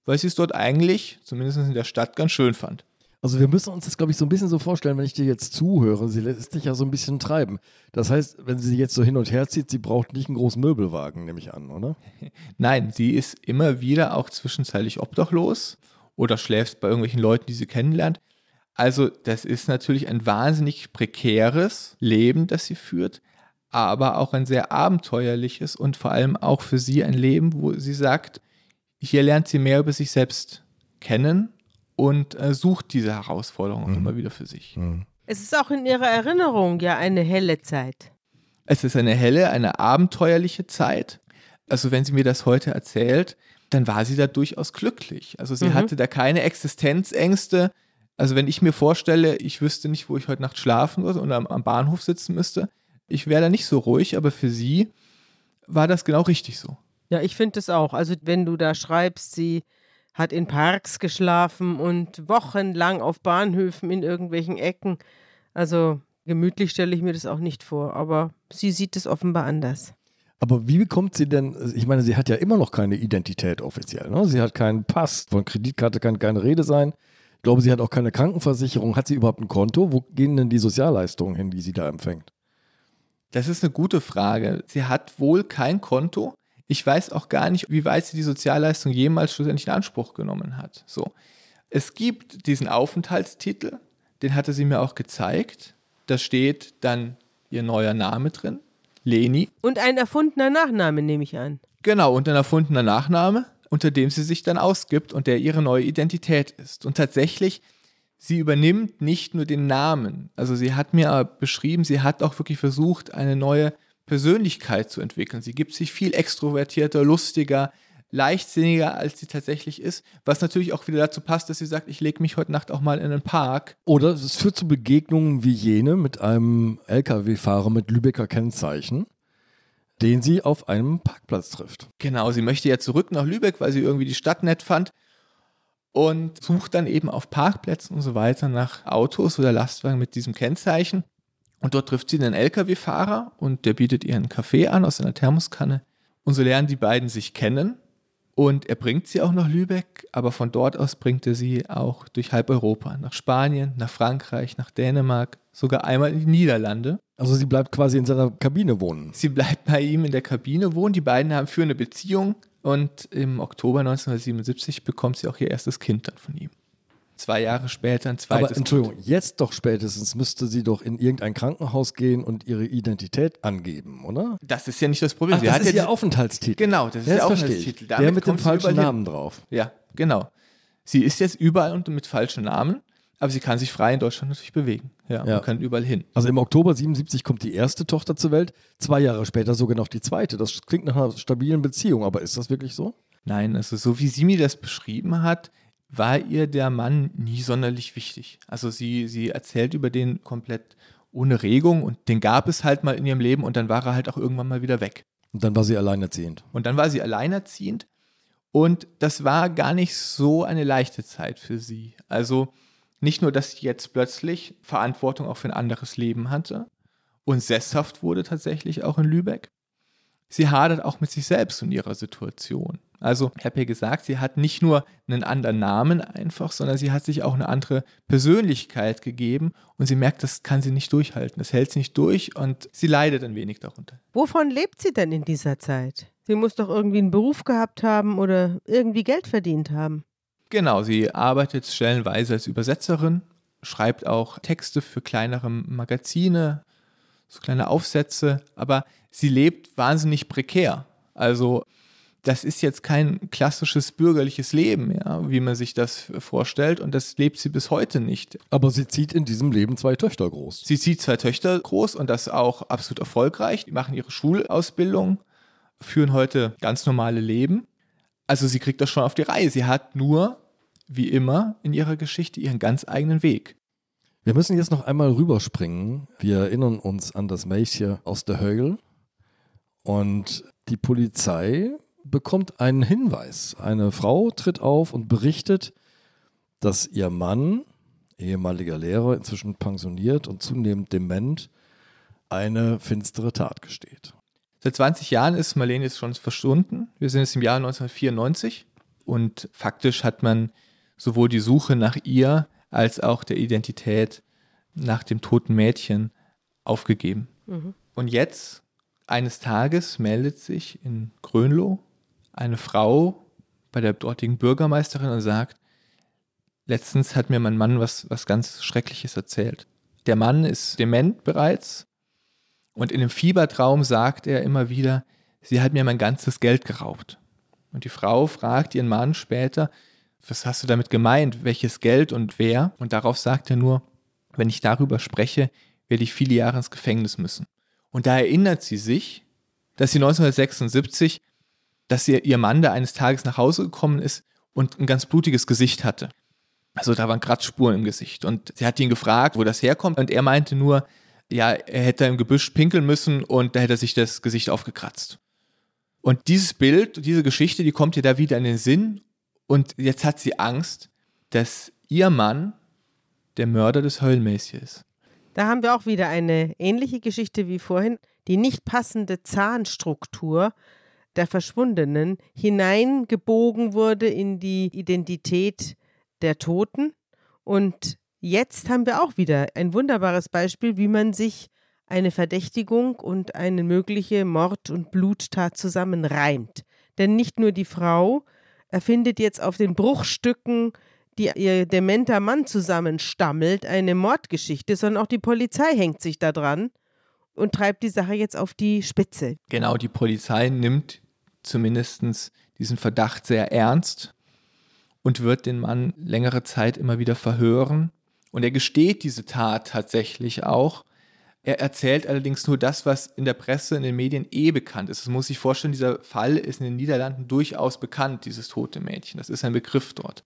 weil sie es dort eigentlich, zumindest in der Stadt, ganz schön fand. Also wir müssen uns das, glaube ich, so ein bisschen so vorstellen, wenn ich dir jetzt zuhöre, sie lässt dich ja so ein bisschen treiben. Das heißt, wenn sie jetzt so hin und her zieht, sie braucht nicht einen großen Möbelwagen, nehme ich an, oder? [laughs] Nein, sie ist immer wieder auch zwischenzeitlich obdachlos oder schläft bei irgendwelchen Leuten, die sie kennenlernt. Also das ist natürlich ein wahnsinnig prekäres Leben, das sie führt, aber auch ein sehr abenteuerliches und vor allem auch für sie ein Leben, wo sie sagt, hier lernt sie mehr über sich selbst kennen und äh, sucht diese Herausforderung mhm. immer wieder für sich. Mhm. Es ist auch in ihrer Erinnerung ja eine helle Zeit. Es ist eine helle, eine abenteuerliche Zeit. Also wenn sie mir das heute erzählt, dann war sie da durchaus glücklich. Also sie mhm. hatte da keine Existenzängste. Also wenn ich mir vorstelle, ich wüsste nicht, wo ich heute Nacht schlafen würde und am, am Bahnhof sitzen müsste, ich wäre da nicht so ruhig, aber für sie war das genau richtig so. Ja, ich finde es auch. Also wenn du da schreibst, sie hat in Parks geschlafen und wochenlang auf Bahnhöfen in irgendwelchen Ecken. Also gemütlich stelle ich mir das auch nicht vor, aber sie sieht es offenbar anders. Aber wie bekommt sie denn, ich meine, sie hat ja immer noch keine Identität offiziell. Ne? Sie hat keinen Pass, von Kreditkarte kann keine Rede sein. Ich glaube, sie hat auch keine Krankenversicherung. Hat sie überhaupt ein Konto? Wo gehen denn die Sozialleistungen hin, die sie da empfängt? Das ist eine gute Frage. Sie hat wohl kein Konto. Ich weiß auch gar nicht, wie weit sie die Sozialleistung jemals schlussendlich in Anspruch genommen hat. So. Es gibt diesen Aufenthaltstitel, den hatte sie mir auch gezeigt. Da steht dann ihr neuer Name drin, Leni. Und ein erfundener Nachname, nehme ich an. Genau, und ein erfundener Nachname, unter dem sie sich dann ausgibt und der ihre neue Identität ist. Und tatsächlich, sie übernimmt nicht nur den Namen. Also sie hat mir beschrieben, sie hat auch wirklich versucht, eine neue Persönlichkeit zu entwickeln. Sie gibt sich viel extrovertierter, lustiger, leichtsinniger, als sie tatsächlich ist. Was natürlich auch wieder dazu passt, dass sie sagt, ich lege mich heute Nacht auch mal in einen Park. Oder es führt zu Begegnungen wie jene mit einem Lkw-Fahrer mit Lübecker Kennzeichen, den sie auf einem Parkplatz trifft. Genau, sie möchte ja zurück nach Lübeck, weil sie irgendwie die Stadt nett fand und sucht dann eben auf Parkplätzen und so weiter nach Autos oder Lastwagen mit diesem Kennzeichen. Und dort trifft sie einen LKW-Fahrer und der bietet ihr einen Kaffee an aus einer Thermoskanne. Und so lernen die beiden sich kennen. Und er bringt sie auch nach Lübeck, aber von dort aus bringt er sie auch durch halb Europa, nach Spanien, nach Frankreich, nach Dänemark, sogar einmal in die Niederlande. Also sie bleibt quasi in seiner Kabine wohnen. Sie bleibt bei ihm in der Kabine wohnen. Die beiden haben für eine Beziehung und im Oktober 1977 bekommt sie auch ihr erstes Kind dann von ihm zwei Jahre später ein zweites. Aber Entschuldigung, kind. jetzt doch spätestens müsste sie doch in irgendein Krankenhaus gehen und ihre Identität angeben, oder? Das ist ja nicht das Problem. Ach, sie das ist ihr Aufenthaltstitel. Genau, das ist der Aufenthaltstitel. Der mit dem falschen Namen drauf. Ja, genau. Sie ist jetzt überall und mit falschen Namen, aber sie kann sich frei in Deutschland natürlich bewegen. Ja, ja. und kann überall hin. Also im Oktober 77 kommt die erste Tochter zur Welt, zwei Jahre später sogar noch die zweite. Das klingt nach einer stabilen Beziehung, aber ist das wirklich so? Nein, also so wie sie mir das beschrieben hat, war ihr der Mann nie sonderlich wichtig. Also sie, sie erzählt über den komplett ohne Regung und den gab es halt mal in ihrem Leben und dann war er halt auch irgendwann mal wieder weg. Und dann war sie alleinerziehend. Und dann war sie alleinerziehend und das war gar nicht so eine leichte Zeit für sie. Also nicht nur, dass sie jetzt plötzlich Verantwortung auch für ein anderes Leben hatte und sesshaft wurde tatsächlich auch in Lübeck. Sie hadert auch mit sich selbst und ihrer Situation. Also, ich habe ja gesagt, sie hat nicht nur einen anderen Namen einfach, sondern sie hat sich auch eine andere Persönlichkeit gegeben und sie merkt, das kann sie nicht durchhalten. Das hält sie nicht durch und sie leidet ein wenig darunter. Wovon lebt sie denn in dieser Zeit? Sie muss doch irgendwie einen Beruf gehabt haben oder irgendwie Geld verdient haben. Genau, sie arbeitet stellenweise als Übersetzerin, schreibt auch Texte für kleinere Magazine, so kleine Aufsätze, aber sie lebt wahnsinnig prekär. Also das ist jetzt kein klassisches bürgerliches Leben, ja, wie man sich das vorstellt. Und das lebt sie bis heute nicht. Aber sie zieht in diesem Leben zwei Töchter groß. Sie zieht zwei Töchter groß und das auch absolut erfolgreich. Die machen ihre Schulausbildung, führen heute ganz normale Leben. Also sie kriegt das schon auf die Reihe. Sie hat nur, wie immer in ihrer Geschichte, ihren ganz eigenen Weg. Wir müssen jetzt noch einmal rüberspringen. Wir erinnern uns an das Mädchen aus der Högel. Und die Polizei bekommt einen Hinweis. Eine Frau tritt auf und berichtet, dass ihr Mann, ehemaliger Lehrer, inzwischen pensioniert und zunehmend dement, eine finstere Tat gesteht. Seit 20 Jahren ist Marlene jetzt schon verschwunden. Wir sind jetzt im Jahr 1994 und faktisch hat man sowohl die Suche nach ihr als auch der Identität nach dem toten Mädchen aufgegeben. Mhm. Und jetzt, eines Tages, meldet sich in Grönloh eine Frau bei der dortigen Bürgermeisterin und sagt, letztens hat mir mein Mann was, was ganz Schreckliches erzählt. Der Mann ist dement bereits und in einem Fiebertraum sagt er immer wieder, sie hat mir mein ganzes Geld geraubt. Und die Frau fragt ihren Mann später, was hast du damit gemeint, welches Geld und wer? Und darauf sagt er nur, wenn ich darüber spreche, werde ich viele Jahre ins Gefängnis müssen. Und da erinnert sie sich, dass sie 1976 dass ihr, ihr Mann da eines Tages nach Hause gekommen ist und ein ganz blutiges Gesicht hatte. Also da waren Kratzspuren im Gesicht. Und sie hat ihn gefragt, wo das herkommt. Und er meinte nur, ja, er hätte im Gebüsch pinkeln müssen und da hätte er sich das Gesicht aufgekratzt. Und dieses Bild, diese Geschichte, die kommt ihr da wieder in den Sinn. Und jetzt hat sie Angst, dass ihr Mann der Mörder des Höllenmäßig ist. Da haben wir auch wieder eine ähnliche Geschichte wie vorhin. Die nicht passende Zahnstruktur der Verschwundenen hineingebogen wurde in die Identität der Toten. Und jetzt haben wir auch wieder ein wunderbares Beispiel, wie man sich eine Verdächtigung und eine mögliche Mord- und Bluttat zusammenreimt. Denn nicht nur die Frau erfindet jetzt auf den Bruchstücken, die ihr dementer Mann zusammenstammelt, eine Mordgeschichte, sondern auch die Polizei hängt sich da dran und treibt die Sache jetzt auf die Spitze. Genau, die Polizei nimmt zumindest diesen Verdacht sehr ernst und wird den Mann längere Zeit immer wieder verhören. Und er gesteht diese Tat tatsächlich auch. Er erzählt allerdings nur das, was in der Presse, in den Medien eh bekannt ist. Das muss sich vorstellen, dieser Fall ist in den Niederlanden durchaus bekannt, dieses tote Mädchen. Das ist ein Begriff dort.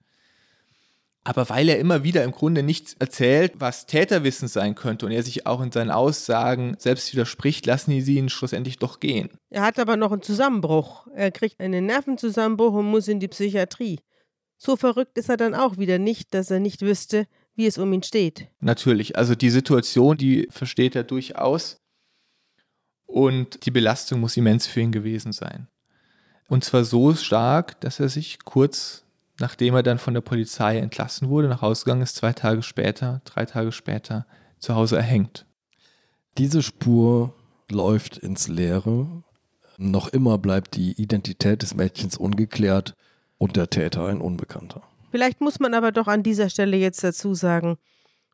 Aber weil er immer wieder im Grunde nichts erzählt, was Täterwissen sein könnte und er sich auch in seinen Aussagen selbst widerspricht, lassen sie ihn schlussendlich doch gehen. Er hat aber noch einen Zusammenbruch. Er kriegt einen Nervenzusammenbruch und muss in die Psychiatrie. So verrückt ist er dann auch wieder nicht, dass er nicht wüsste, wie es um ihn steht. Natürlich, also die Situation, die versteht er durchaus und die Belastung muss immens für ihn gewesen sein. Und zwar so stark, dass er sich kurz nachdem er dann von der Polizei entlassen wurde, nach Hause gegangen ist, zwei Tage später, drei Tage später zu Hause erhängt. Diese Spur läuft ins Leere. Noch immer bleibt die Identität des Mädchens ungeklärt und der Täter ein Unbekannter. Vielleicht muss man aber doch an dieser Stelle jetzt dazu sagen,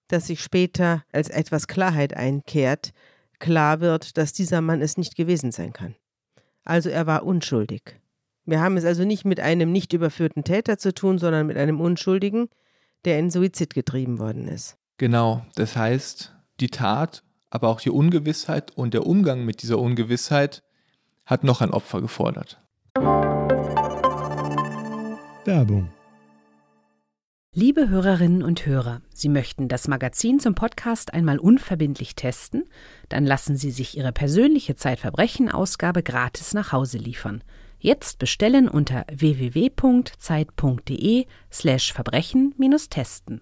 dass sich später, als etwas Klarheit einkehrt, klar wird, dass dieser Mann es nicht gewesen sein kann. Also er war unschuldig. Wir haben es also nicht mit einem nicht überführten Täter zu tun, sondern mit einem Unschuldigen, der in Suizid getrieben worden ist. Genau, das heißt, die Tat, aber auch die Ungewissheit und der Umgang mit dieser Ungewissheit hat noch ein Opfer gefordert. Werbung. Liebe Hörerinnen und Hörer, Sie möchten das Magazin zum Podcast einmal unverbindlich testen? Dann lassen Sie sich Ihre persönliche Zeitverbrechen-Ausgabe gratis nach Hause liefern. Jetzt bestellen unter www.zeit.de slash Verbrechen-testen.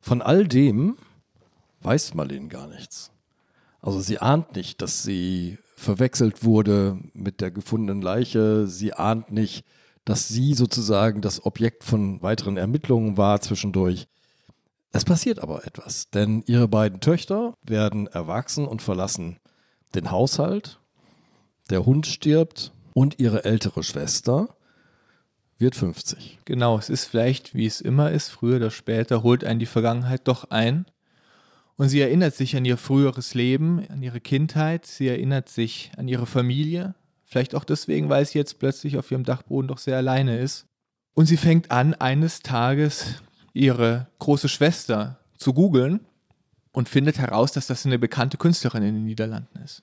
Von all dem weiß Marlene gar nichts. Also sie ahnt nicht, dass sie verwechselt wurde mit der gefundenen Leiche. Sie ahnt nicht, dass sie sozusagen das Objekt von weiteren Ermittlungen war zwischendurch. Es passiert aber etwas, denn ihre beiden Töchter werden erwachsen und verlassen den Haushalt. Der Hund stirbt und ihre ältere Schwester wird 50. Genau, es ist vielleicht, wie es immer ist, früher oder später holt einen die Vergangenheit doch ein. Und sie erinnert sich an ihr früheres Leben, an ihre Kindheit, sie erinnert sich an ihre Familie, vielleicht auch deswegen, weil sie jetzt plötzlich auf ihrem Dachboden doch sehr alleine ist. Und sie fängt an, eines Tages ihre große Schwester zu googeln und findet heraus, dass das eine bekannte Künstlerin in den Niederlanden ist.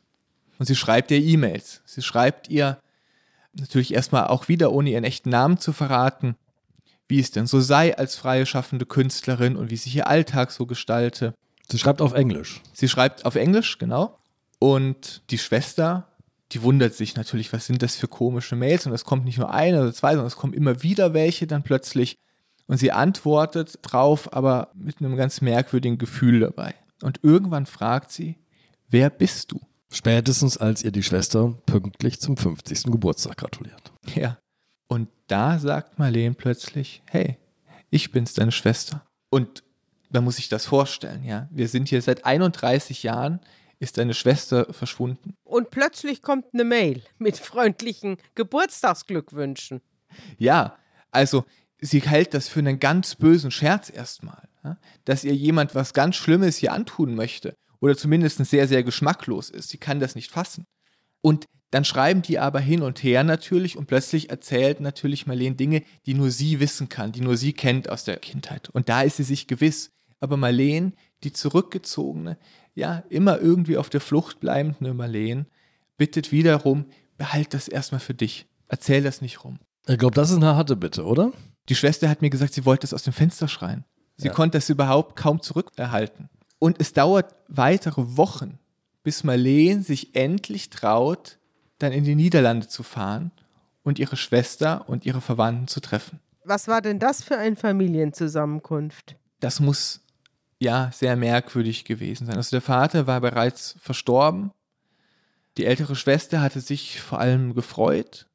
Und sie schreibt ihr E-Mails. Sie schreibt ihr natürlich erstmal auch wieder, ohne ihren echten Namen zu verraten, wie es denn so sei als freie schaffende Künstlerin und wie sich ihr Alltag so gestalte. Sie schreibt auf Englisch. Sie schreibt auf Englisch, genau. Und die Schwester, die wundert sich natürlich, was sind das für komische Mails? Und es kommt nicht nur eine oder zwei, sondern es kommen immer wieder welche dann plötzlich. Und sie antwortet drauf, aber mit einem ganz merkwürdigen Gefühl dabei. Und irgendwann fragt sie, wer bist du? Spätestens als ihr die Schwester pünktlich zum 50. Geburtstag gratuliert. Ja. Und da sagt Marlene plötzlich, hey, ich bin's, deine Schwester. Und da muss ich das vorstellen, ja. Wir sind hier seit 31 Jahren, ist deine Schwester verschwunden. Und plötzlich kommt eine Mail mit freundlichen Geburtstagsglückwünschen. Ja, also sie hält das für einen ganz bösen Scherz erstmal, dass ihr jemand was ganz Schlimmes hier antun möchte oder zumindest sehr, sehr geschmacklos ist. Sie kann das nicht fassen. Und dann schreiben die aber hin und her natürlich und plötzlich erzählt natürlich Marlene Dinge, die nur sie wissen kann, die nur sie kennt aus der Kindheit. Und da ist sie sich gewiss. Aber Marlene, die zurückgezogene, ja, immer irgendwie auf der Flucht bleibende Marlene, bittet wiederum, behalt das erstmal für dich. Erzähl das nicht rum. Ich glaube, das ist eine harte Bitte, oder? Die Schwester hat mir gesagt, sie wollte es aus dem Fenster schreien. Sie Ja. konnte es überhaupt kaum zurückerhalten. Und es dauert weitere Wochen, bis Marlene sich endlich traut, dann in die Niederlande zu fahren und ihre Schwester und ihre Verwandten zu treffen. Was war denn das für eine Familienzusammenkunft? Das muss ja sehr merkwürdig gewesen sein. Also der Vater war bereits verstorben. Die ältere Schwester hatte sich vor allem gefreut.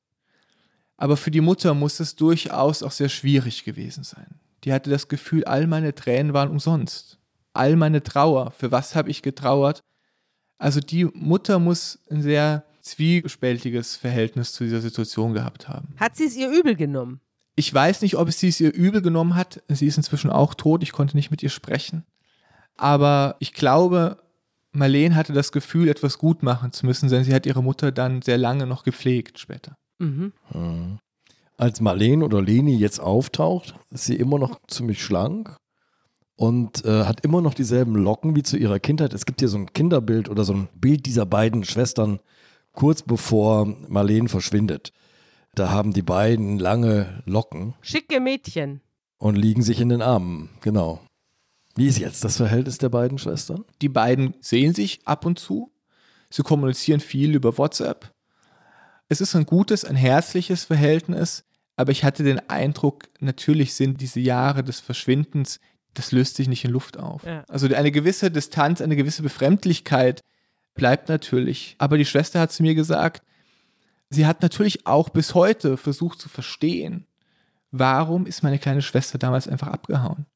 Aber für die Mutter muss es durchaus auch sehr schwierig gewesen sein. Die hatte das Gefühl, all meine Tränen waren umsonst. All meine Trauer, für was habe ich getrauert? Also die Mutter muss ein sehr zwiespältiges Verhältnis zu dieser Situation gehabt haben. Hat sie es ihr übel genommen? Ich weiß nicht, ob sie es ihr übel genommen hat. Sie ist inzwischen auch tot. Ich konnte nicht mit ihr sprechen. Aber ich glaube, Marlene hatte das Gefühl, etwas gut machen zu müssen, denn sie hat ihre Mutter dann sehr lange noch gepflegt später. Mhm. Mhm. Als Marlene oder Leni jetzt auftaucht, ist sie immer noch ziemlich schlank und äh, hat immer noch dieselben Locken wie zu ihrer Kindheit. Es gibt hier so ein Kinderbild oder so ein Bild dieser beiden Schwestern kurz bevor Marlene verschwindet. Da haben die beiden lange Locken Schicke Mädchen. und liegen sich in den Armen. Genau. Wie ist jetzt das Verhältnis der beiden Schwestern? Die beiden sehen sich ab und zu. Sie kommunizieren viel über WhatsApp. Es ist ein gutes, ein herzliches Verhältnis, aber ich hatte den Eindruck, natürlich sind diese Jahre des Verschwindens, das löst sich nicht in Luft auf. Ja. Also eine gewisse Distanz, eine gewisse Befremdlichkeit bleibt natürlich. Aber die Schwester hat zu mir gesagt, sie hat natürlich auch bis heute versucht zu verstehen, warum ist meine kleine Schwester damals einfach abgehauen.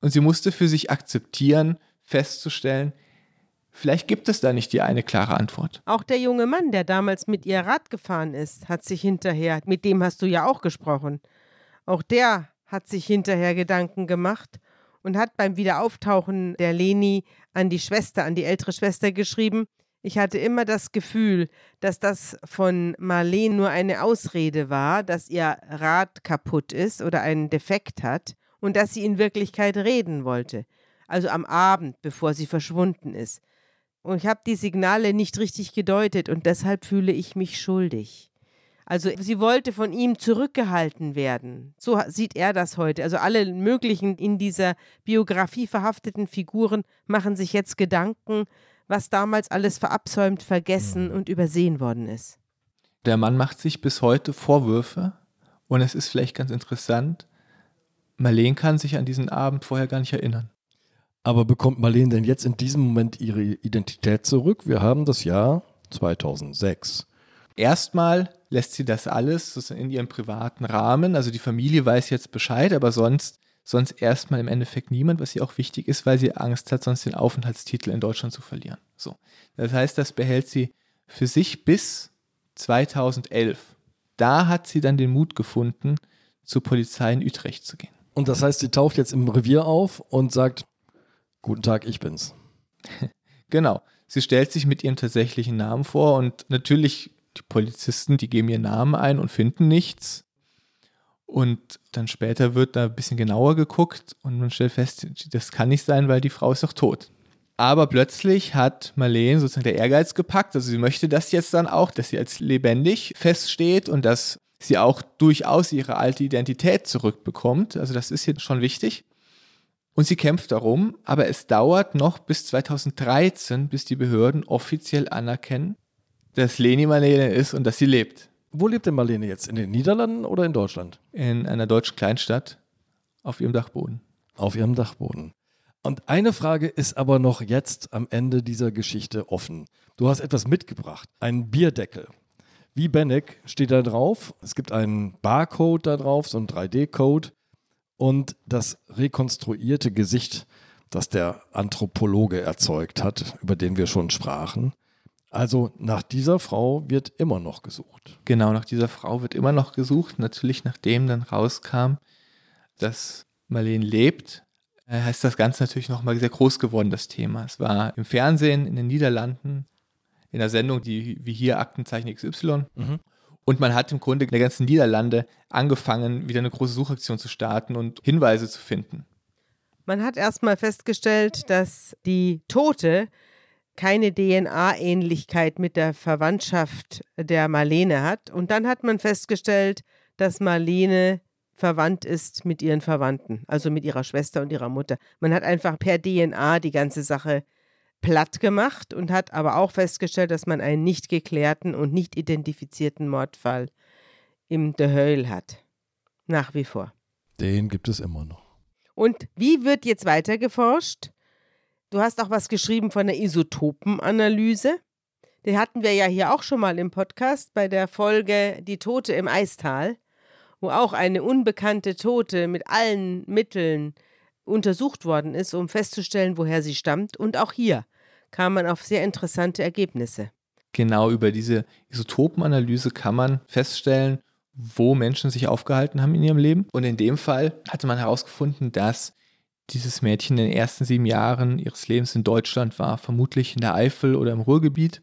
Und sie musste für sich akzeptieren, festzustellen, vielleicht gibt es da nicht die eine klare Antwort. Auch der junge Mann, der damals mit ihr Rad gefahren ist, hat sich hinterher, mit dem hast du ja auch gesprochen, auch der hat sich hinterher Gedanken gemacht und hat beim Wiederauftauchen der Leni an die Schwester, an die ältere Schwester geschrieben, ich hatte immer das Gefühl, dass das von Marlene nur eine Ausrede war, dass ihr Rad kaputt ist oder einen Defekt hat und dass sie in Wirklichkeit reden wollte. Also am Abend, bevor sie verschwunden ist. Und ich habe die Signale nicht richtig gedeutet und deshalb fühle ich mich schuldig. Also sie wollte von ihm zurückgehalten werden. So sieht er das heute. Also alle möglichen in dieser Biografie verhafteten Figuren machen sich jetzt Gedanken, was damals alles verabsäumt, vergessen und übersehen worden ist. Der Mann macht sich bis heute Vorwürfe und es ist vielleicht ganz interessant, Marlene kann sich an diesen Abend vorher gar nicht erinnern. Aber bekommt Marlene denn jetzt in diesem Moment ihre Identität zurück? Wir haben das Jahr 2006. Erstmal lässt sie das alles in ihrem privaten Rahmen. Also die Familie weiß jetzt Bescheid, aber sonst, sonst erstmal im Endeffekt niemand, was ihr auch wichtig ist, weil sie Angst hat, sonst den Aufenthaltstitel in Deutschland zu verlieren. So. Das heißt, das behält sie für sich bis 2011. da hat sie dann den Mut gefunden, zur Polizei in Utrecht zu gehen. Und das heißt, sie taucht jetzt im Revier auf und sagt, guten Tag, ich bin's. [laughs] genau. Sie stellt sich mit ihrem tatsächlichen Namen vor und natürlich die Polizisten, die geben ihren Namen ein und finden nichts. Und dann später wird da ein bisschen genauer geguckt und man stellt fest, das kann nicht sein, weil die Frau ist doch tot. Aber plötzlich hat Marlene sozusagen der Ehrgeiz gepackt. Also sie möchte das jetzt dann auch, dass sie als lebendig feststeht und dass sie auch durchaus ihre alte Identität zurückbekommt. Also das ist jetzt schon wichtig. Und sie kämpft darum, aber es dauert noch bis 2013, bis die Behörden offiziell anerkennen, dass Leni Marlene ist und dass sie lebt. Wo lebt denn Marlene jetzt? In den Niederlanden oder in Deutschland? In einer deutschen Kleinstadt auf ihrem Dachboden. Auf ihrem Dachboden. Und eine Frage ist aber noch jetzt am Ende dieser Geschichte offen. Du hast etwas mitgebracht, einen Bierdeckel. Wie Benek steht da drauf. Es gibt einen Barcode da drauf, so einen 3D-Code und das rekonstruierte Gesicht, das der Anthropologe erzeugt hat, über den wir schon sprachen. Also nach dieser Frau wird immer noch gesucht. Genau, nach dieser Frau wird immer noch gesucht. Natürlich, nachdem dann rauskam, dass Marlene lebt, äh, heißt das Ganze natürlich nochmal sehr groß geworden, das Thema. Es war im Fernsehen in den Niederlanden, in der Sendung, die wie hier Aktenzeichen XY. Mhm. Und man hat im Grunde in der ganzen Niederlande angefangen, wieder eine große Suchaktion zu starten und Hinweise zu finden. Man hat erstmal festgestellt, dass die Tote keine DNA-Ähnlichkeit mit der Verwandtschaft der Marlene hat. Und dann hat man festgestellt, dass Marlene verwandt ist mit ihren Verwandten, also mit ihrer Schwester und ihrer Mutter. Man hat einfach per DNA die ganze Sache platt gemacht und hat aber auch festgestellt, dass man einen nicht geklärten und nicht identifizierten Mordfall im De Heul hat. Nach wie vor. Den gibt es immer noch. Und wie wird jetzt weiter geforscht? Du hast auch was geschrieben von der Isotopenanalyse. Die hatten wir ja hier auch schon mal im Podcast bei der Folge Die Tote im Eistal, wo auch eine unbekannte Tote mit allen Mitteln untersucht worden ist, um festzustellen, woher sie stammt. Und auch hier kam man auf sehr interessante Ergebnisse. Genau über diese Isotopenanalyse kann man feststellen, wo Menschen sich aufgehalten haben in ihrem Leben. Und in dem Fall hatte man herausgefunden, dass dieses Mädchen in den ersten sieben Jahren ihres Lebens in Deutschland war, vermutlich in der Eifel oder im Ruhrgebiet.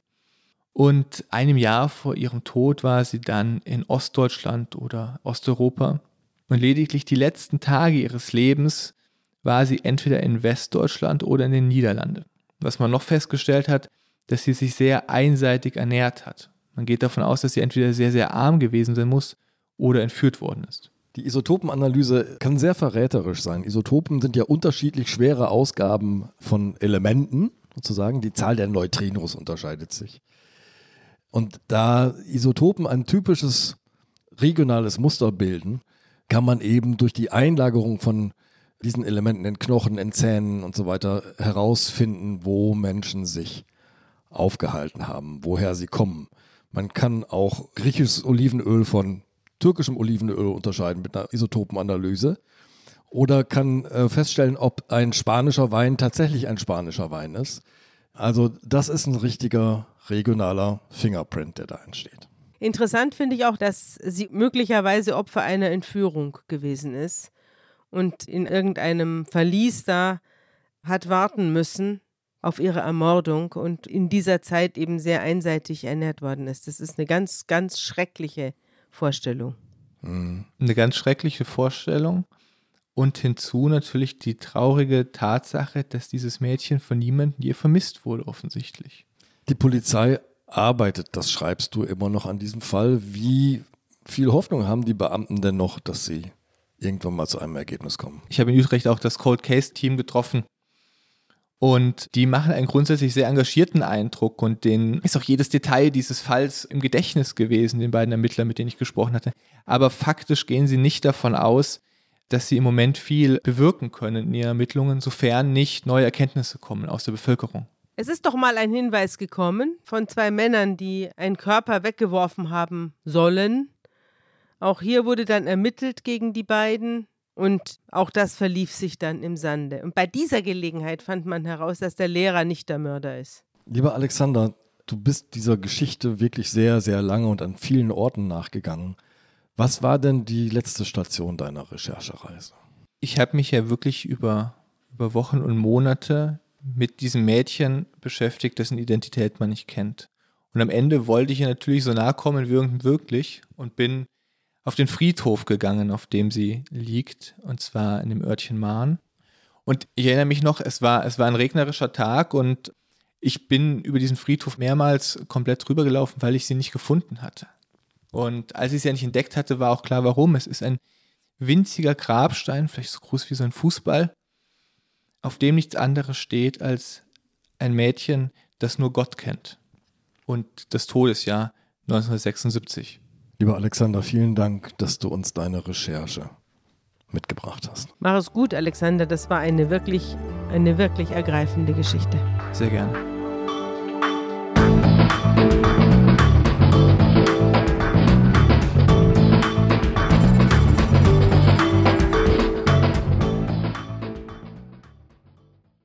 Und einem Jahr vor ihrem Tod war sie dann in Ostdeutschland oder Osteuropa. Und lediglich die letzten Tage ihres Lebens war sie entweder in Westdeutschland oder in den Niederlanden. Was man noch festgestellt hat, dass sie sich sehr einseitig ernährt hat. Man geht davon aus, dass sie entweder sehr, sehr arm gewesen sein muss oder entführt worden ist. Die Isotopenanalyse kann sehr verräterisch sein. Isotopen sind ja unterschiedlich schwere Ausgaben von Elementen, sozusagen. Die Zahl der Neutrinos unterscheidet sich. Und da Isotopen ein typisches regionales Muster bilden, kann man eben durch die Einlagerung von diesen Elementen in Knochen, in Zähnen und so weiter herausfinden, wo Menschen sich aufgehalten haben, woher sie kommen. Man kann auch griechisches Olivenöl von türkischem Olivenöl unterscheiden mit einer Isotopenanalyse oder kann äh, feststellen, ob ein spanischer Wein tatsächlich ein spanischer Wein ist. Also das ist ein richtiger regionaler Fingerprint, der da entsteht. Interessant finde ich auch, dass sie möglicherweise Opfer einer Entführung gewesen ist und in irgendeinem Verlies da hat warten müssen auf ihre Ermordung und in dieser Zeit eben sehr einseitig ernährt worden ist. Das ist eine ganz, ganz schreckliche Vorstellung. Mhm. Eine ganz schreckliche Vorstellung. Und hinzu natürlich die traurige Tatsache, dass dieses Mädchen von niemandem je vermisst wurde, offensichtlich. Die Polizei arbeitet, das schreibst du immer noch an diesem Fall. Wie viel Hoffnung haben die Beamten denn noch, dass sie irgendwann mal zu einem Ergebnis kommen? Ich habe in Utrecht auch das Cold Case Team getroffen, und die machen einen grundsätzlich sehr engagierten Eindruck und denen ist auch jedes Detail dieses Falls im Gedächtnis gewesen, den beiden Ermittlern, mit denen ich gesprochen hatte. Aber faktisch gehen sie nicht davon aus, dass sie im Moment viel bewirken können in ihren Ermittlungen, sofern nicht neue Erkenntnisse kommen aus der Bevölkerung. Es ist doch mal ein Hinweis gekommen von zwei Männern, die einen Körper weggeworfen haben sollen. Auch hier wurde dann ermittelt gegen die beiden. Und auch das verlief sich dann im Sande. Und bei dieser Gelegenheit fand man heraus, dass der Lehrer nicht der Mörder ist. Lieber Alexander, du bist dieser Geschichte wirklich sehr, sehr lange und an vielen Orten nachgegangen. Was war denn die letzte Station deiner Recherchereise? Ich habe mich ja wirklich über, über Wochen und Monate mit diesem Mädchen beschäftigt, dessen Identität man nicht kennt. Und am Ende wollte ich ihr natürlich so nahe kommen wie irgend wirklich und bin auf den Friedhof gegangen, auf dem sie liegt, und zwar in dem Örtchen Mahn. Und ich erinnere mich noch, es war, es war ein regnerischer Tag und ich bin über diesen Friedhof mehrmals komplett drüber gelaufen, weil ich sie nicht gefunden hatte. Und als ich sie ja nicht entdeckt hatte, war auch klar, warum. Es ist ein winziger Grabstein, vielleicht so groß wie so ein Fußball, auf dem nichts anderes steht als ein Mädchen, das nur Gott kennt. Und das Todesjahr 1976. Lieber Alexander, vielen Dank, dass du uns deine Recherche mitgebracht hast. Mach es gut, Alexander. Das war eine wirklich, eine wirklich ergreifende Geschichte. Sehr gerne.